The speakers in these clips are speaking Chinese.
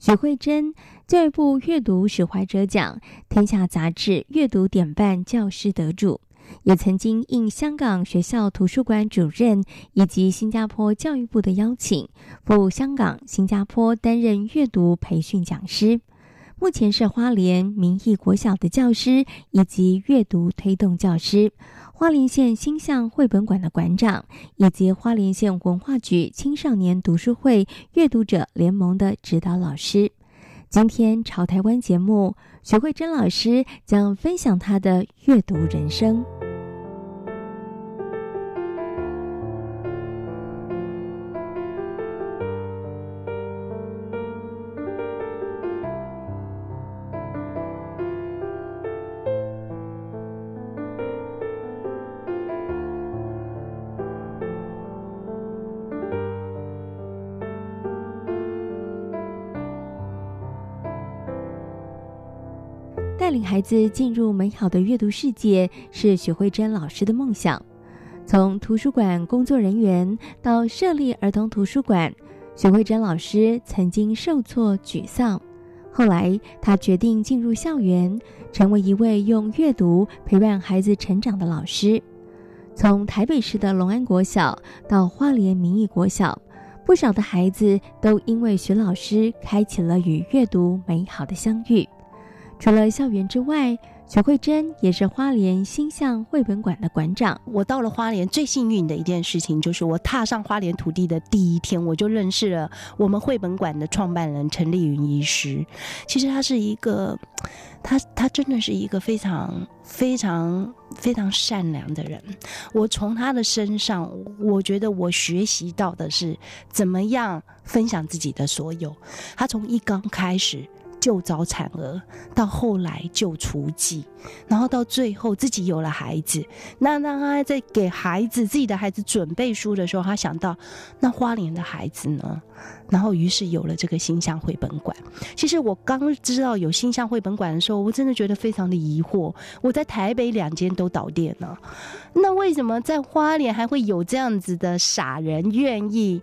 许慧珍，教育部阅读使怀者奖、天下杂志阅读典范教师得主，也曾经应香港学校图书馆主任以及新加坡教育部的邀请，赴香港、新加坡担任阅读培训讲师。目前是花莲明义国小的教师以及阅读推动教师。花莲县星象绘本馆的馆长，以及花莲县文化局青少年读书会阅读者联盟的指导老师。今天潮台湾节目，徐慧珍老师将分享她的阅读人生。带领孩子进入美好的阅读世界是许慧珍老师的梦想。从图书馆工作人员到设立儿童图书馆，许慧珍老师曾经受挫沮丧。后来，她决定进入校园，成为一位用阅读陪伴孩子成长的老师。从台北市的龙安国小到花莲明义国小，不少的孩子都因为许老师开启了与阅读美好的相遇。除了校园之外，许慧珍也是花莲星象绘本馆的馆长。我到了花莲，最幸运的一件事情就是我踏上花莲土地的第一天，我就认识了我们绘本馆的创办人陈丽云医师。其实他是一个，他他真的是一个非常非常非常善良的人。我从他的身上，我觉得我学习到的是怎么样分享自己的所有。他从一刚开始。救早产儿，到后来救雏妓，然后到最后自己有了孩子。那当他在给孩子自己的孩子准备书的时候，他想到那花莲的孩子呢？然后于是有了这个星象绘本馆。其实我刚知道有星象绘本馆的时候，我真的觉得非常的疑惑。我在台北两间都倒店了，那为什么在花莲还会有这样子的傻人愿意？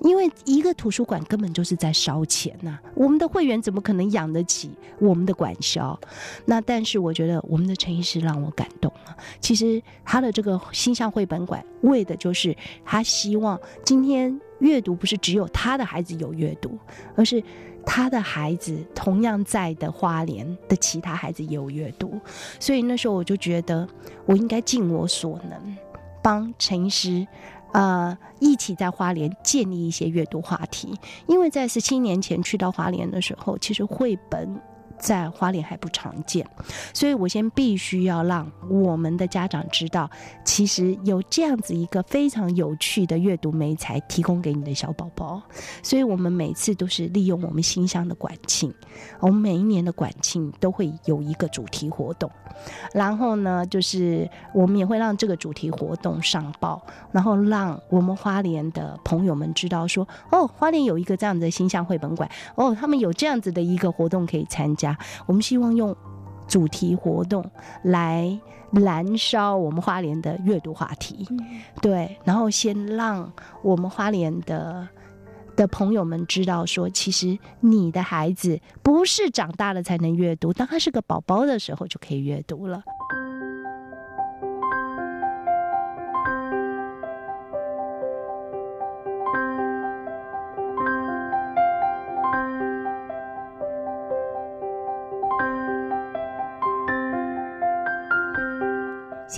因为一个图书馆根本就是在烧钱呐、我们的会员怎么可能养得起我们的馆销？那但是我觉得我们的陈医师让我感动了。其实他的这个心象绘本馆为的就是他希望今天阅读不是只有他的孩子有阅读，而是他的孩子同样在的花莲的其他孩子也有阅读。所以那时候我就觉得我应该尽我所能帮陈医师。呃，一起在花莲建立一些阅读话题，因为在十七年前去到花莲的时候，其实绘本。在花莲还不常见，所以我先必须要让我们的家长知道，其实有这样子一个非常有趣的阅读媒材提供给你的小宝宝。所以我们每次都是利用我们新乡的管庆，我们每一年的管庆都会有一个主题活动，然后呢，就是我们也会让这个主题活动上报，然后让我们花莲的朋友们知道说，哦，花莲有一个这样子的星象绘本馆，哦，他们有这样子的一个活动可以参加。我们希望用主题活动来燃烧我们花莲的阅读话题，对，然后先让我们花莲的的朋友们知道说，其实你的孩子不是长大了才能阅读，当他是个宝宝的时候就可以阅读了。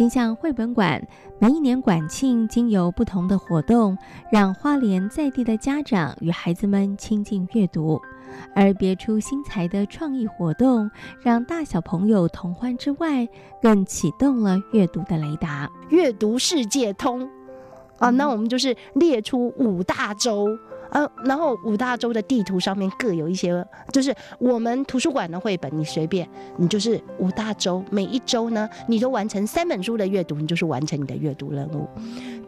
金象绘本馆每一年馆庆经由不同的活动，让花莲在地的家长与孩子们亲近阅读，而别出心裁的创意活动，让大小朋友同欢之外，更启动了阅读的雷达。阅读世界通啊，那我们就是列出五大洲。呃，然后五大洲的地图上面各有一些，就是我们图书馆的绘本，你随便，你就是五大洲，每一周呢，你都完成三本书的阅读，你就是完成你的阅读任务。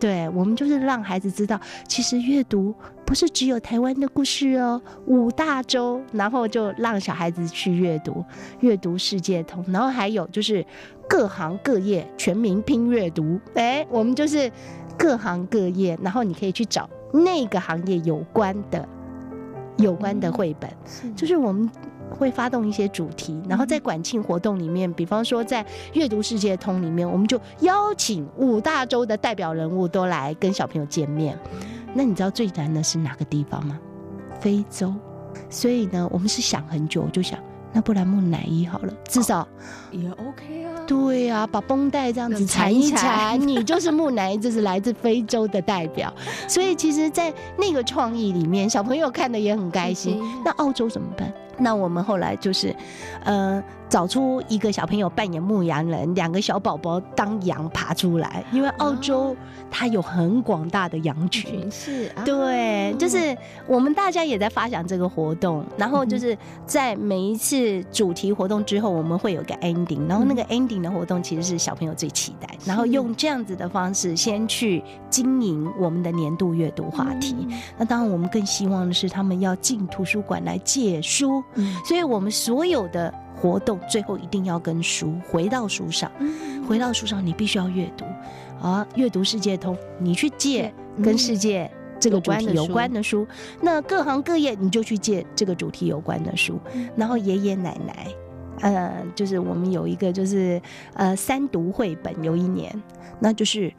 对，我们就是让孩子知道，其实阅读不是只有台湾的故事哦，五大洲，然后就让小孩子去阅读，阅读世界通，然后还有就是各行各业全民拼阅读，哎，我们就是各行各业，然后你可以去找。那个行业有关的、有关的绘本，嗯、就是我们会发动一些主题，然后在管庆活动里面，嗯、比方说在阅读世界通里面，我们就邀请五大洲的代表人物都来跟小朋友见面。那你知道最难的是哪个地方吗？非洲。所以呢，我们是想很久，我就想，那不然木乃伊好了，至少也 OK 啊。对、啊，把绷带这样子缠一缠，你 就是木乃伊，这是来自非洲的代表。所以其实，在那个创意里面，小朋友看的也很开心。那澳洲怎么办？那我们后来就是，呃。找出一个小朋友扮演牧羊人，两个小宝宝当羊爬出来。因为澳洲它有很广大的羊群，是，啊对，就是我们大家也在发想这个活动，然后就是在每一次主题活动之后，我们会有个 ending，然后那个 ending 的活动其实是小朋友最期待，然后用这样子的方式先去经营我们的年度阅读话题。那当然，我们更希望的是他们要进图书馆来借书，所以我们所有的。活动最后一定要跟书回到书上，回到书上，你必须要阅读啊！阅读世界通，你去借跟世界这个主题有关的书。那各行各业你就去借这个主题有关的书。然后爷爷奶奶，呃，就是我们有一个就是呃三读绘本，有一年，那就是。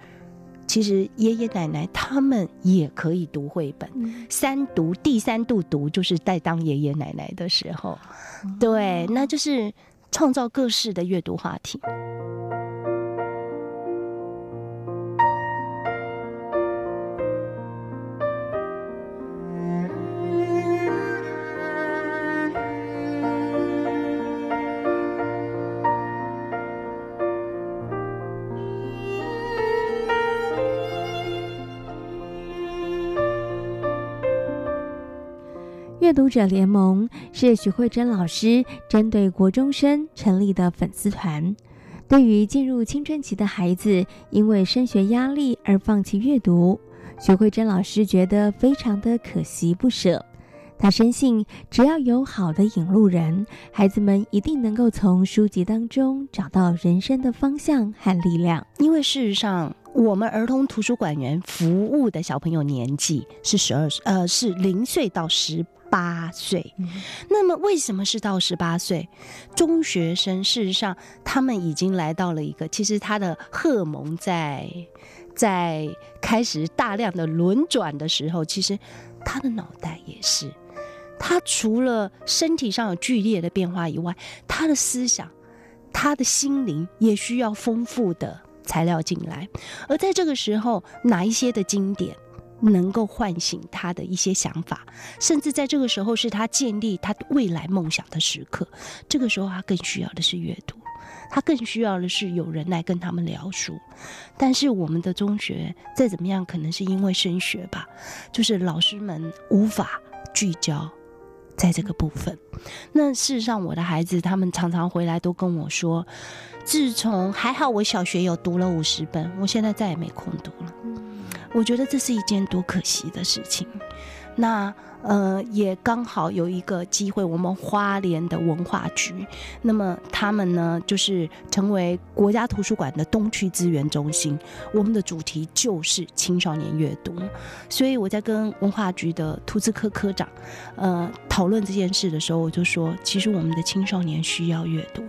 其实爷爷奶奶他们也可以读绘本，三读第三度读就是在当爷爷奶奶的时候，对，那就是创造各式的阅读话题。阅读者联盟是许慧珍老师针对国中生成立的粉丝团。对于进入青春期的孩子，因为升学压力而放弃阅读，许慧珍老师觉得非常的可惜不舍。他深信，只要有好的引路人，孩子们一定能够从书籍当中找到人生的方向和力量。因为事实上，我们儿童图书馆员服务的小朋友年纪是十二岁，呃，是零岁到十。八岁，那么为什么是到十八岁？中学生事实上，他们已经来到了一个，其实他的荷尔蒙在在开始大量的轮转的时候，其实他的脑袋也是，他除了身体上有剧烈的变化以外，他的思想、他的心灵也需要丰富的材料进来，而在这个时候，哪一些的经典？能够唤醒他的一些想法，甚至在这个时候是他建立他未来梦想的时刻。这个时候，他更需要的是阅读，他更需要的是有人来跟他们聊书。但是，我们的中学再怎么样，可能是因为升学吧，就是老师们无法聚焦在这个部分。那事实上，我的孩子他们常常回来都跟我说，自从还好我小学有读了五十本，我现在再也没空读。我觉得这是一件多可惜的事情。那呃，也刚好有一个机会，我们花莲的文化局，那么他们呢，就是成为国家图书馆的东区资源中心。我们的主题就是青少年阅读，所以我在跟文化局的图资科科长，呃，讨论这件事的时候，我就说，其实我们的青少年需要阅读，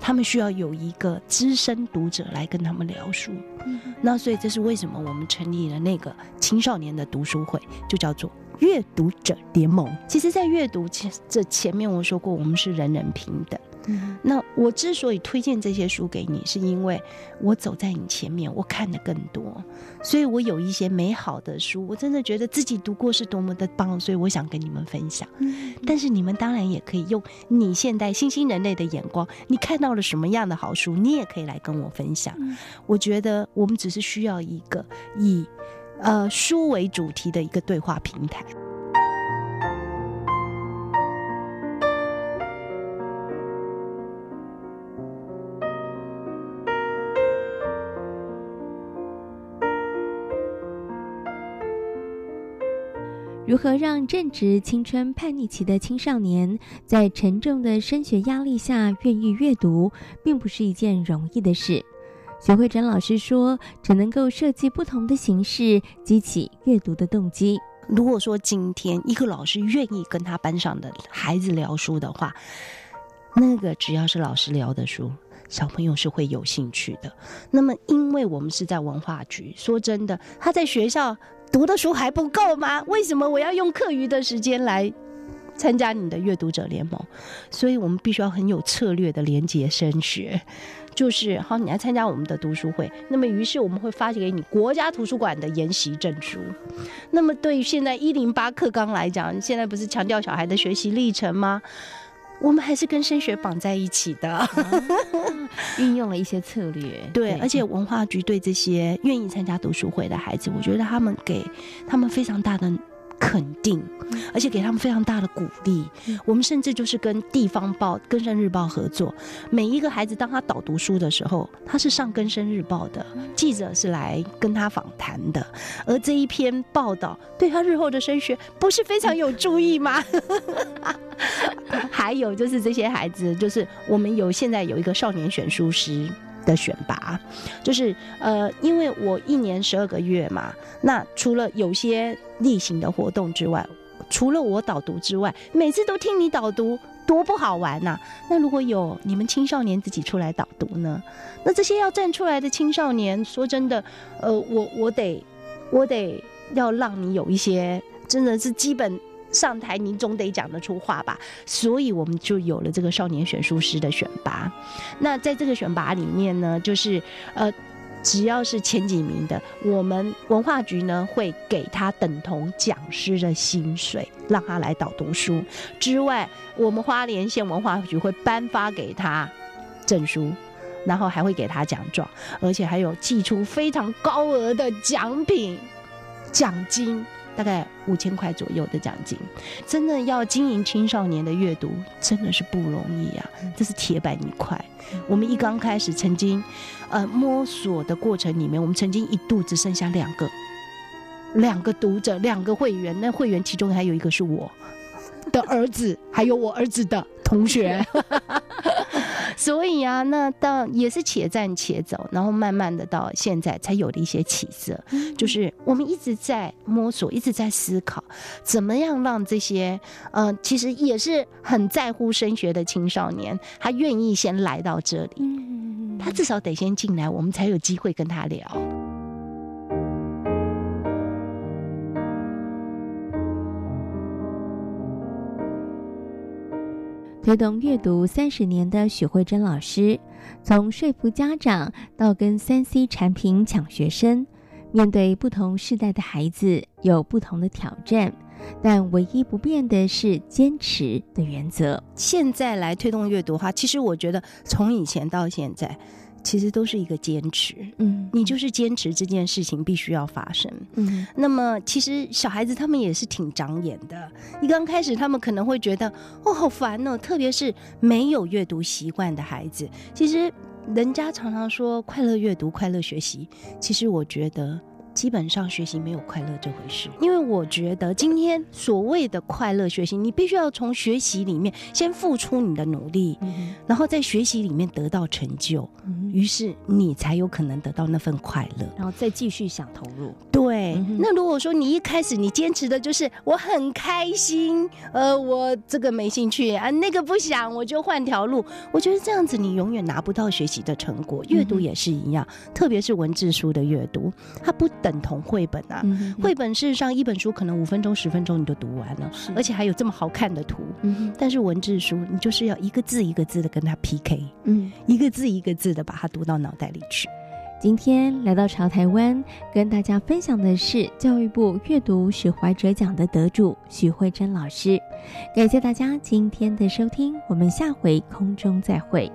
他们需要有一个资深读者来跟他们聊书。嗯、那所以这是为什么我们成立了那个青少年的读书会，就叫做。阅读者联盟，其实，在阅读前这前面我说过，我们是人人平等。嗯，那我之所以推荐这些书给你，是因为我走在你前面，我看的更多，所以我有一些美好的书，我真的觉得自己读过是多么的棒，所以我想跟你们分享。嗯，但是你们当然也可以用你现代新兴人类的眼光，你看到了什么样的好书，你也可以来跟我分享。我觉得我们只是需要一个以。呃书为主题的一个对话平台。如何让正值青春叛逆期的青少年在沉重的升学压力下愿意阅读并不是一件容易的事。许慧珍老师说，只能够设计不同的形式，激起阅读的动机。如果说今天一个老师愿意跟他班上的孩子聊书的话，那个只要是老师聊的书，小朋友是会有兴趣的。那么，因为我们是在文化局，说真的，他在学校。读的书还不够吗？为什么我要用课余的时间来参加你的阅读者联盟？所以我们必须要很有策略的连接升学，就是好，你来参加我们的读书会。那么，于是我们会发给你国家图书馆的研习证书。那么，对于现在一零八课纲来讲，现在不是强调小孩的学习历程吗？我们还是跟升学绑在一起的，啊，运用了一些策略。对，对，而且文化局对这些愿意参加读书会的孩子，我觉得他们给他们非常大的。肯定，而且给他们非常大的鼓励。我们甚至就是跟地方报《更生日报》合作，每一个孩子当他导读书的时候，他是上《更生日报》的记者是来跟他访谈的，而这一篇报道对他日后的升学不是非常有注意吗？还有就是这些孩子，就是我们有现在有一个少年选书师。的选拔，就是呃，因为我一年十二个月嘛，那除了有些例行的活动之外，除了我导读之外，每次都听你导读，多不好玩呐、那如果有你们青少年自己出来导读呢？那这些要站出来的青少年，说真的，呃，我我得我得要让你有一些真的是基本。上台你总得讲得出话吧，所以我们就有了这个少年选书师的选拔。那在这个选拔里面呢，就是呃，只要是前几名的，我们文化局呢会给他等同讲师的薪水，让他来导读书。之外，我们花莲县文化局会颁发给他证书，然后还会给他奖状，而且还有寄出非常高额的奖品奖金。大概五千块左右的奖金，真的要经营青少年的阅读，真的是不容易啊！这是铁板一块。我们一刚开始，曾经，呃，摸索的过程里面，我们曾经一度只剩下两个，两个读者，两个会员。那会员其中还有一个是我的儿子，还有我儿子的同学。所以啊，那到也是且战且走，然后慢慢的到现在才有了一些起色。就是我们一直在摸索，一直在思考，怎么样让这些呃，其实也是很在乎升学的青少年，他愿意先来到这里，他至少得先进来，我们才有机会跟他聊。推动阅读三十年的许慧珍老师，从说服家长到跟三 C 产品抢学生，面对不同世代的孩子有不同的挑战，但唯一不变的是坚持的原则。现在来推动阅读的话，其实我觉得从以前到现在。其实都是一个坚持，嗯，你就是坚持这件事情必须要发生，嗯。那么其实小孩子他们也是挺长眼的，一刚开始他们可能会觉得哦好烦哦，特别是没有阅读习惯的孩子。其实人家常常说快乐阅读、快乐学习，其实我觉得。基本上学习没有快乐这回事，因为我觉得今天所谓的快乐学习，你必须要从学习里面先付出你的努力，嗯、然后在学习里面得到成就，嗯、于是你才有可能得到那份快乐，然后再继续想投入。对、嗯，那如果说你一开始你坚持的就是我很开心，呃，我这个没兴趣啊，那个不想，我就换条路。我觉得这样子你永远拿不到学习的成果。阅读也是一样，嗯、特别是文字书的阅读，它不。等同绘本啊，绘、本事实上一本书可能五分钟、十分钟你就读完了，而且还有这么好看的图。嗯、但是文字书你就是要一个字一个字的跟它 PK，嗯，一个字一个字的把它读到脑袋里去。今天来到潮台湾，跟大家分享的是教育部阅读史怀哲奖的得主许慧珍老师。感谢大家今天的收听，我们下回空中再会。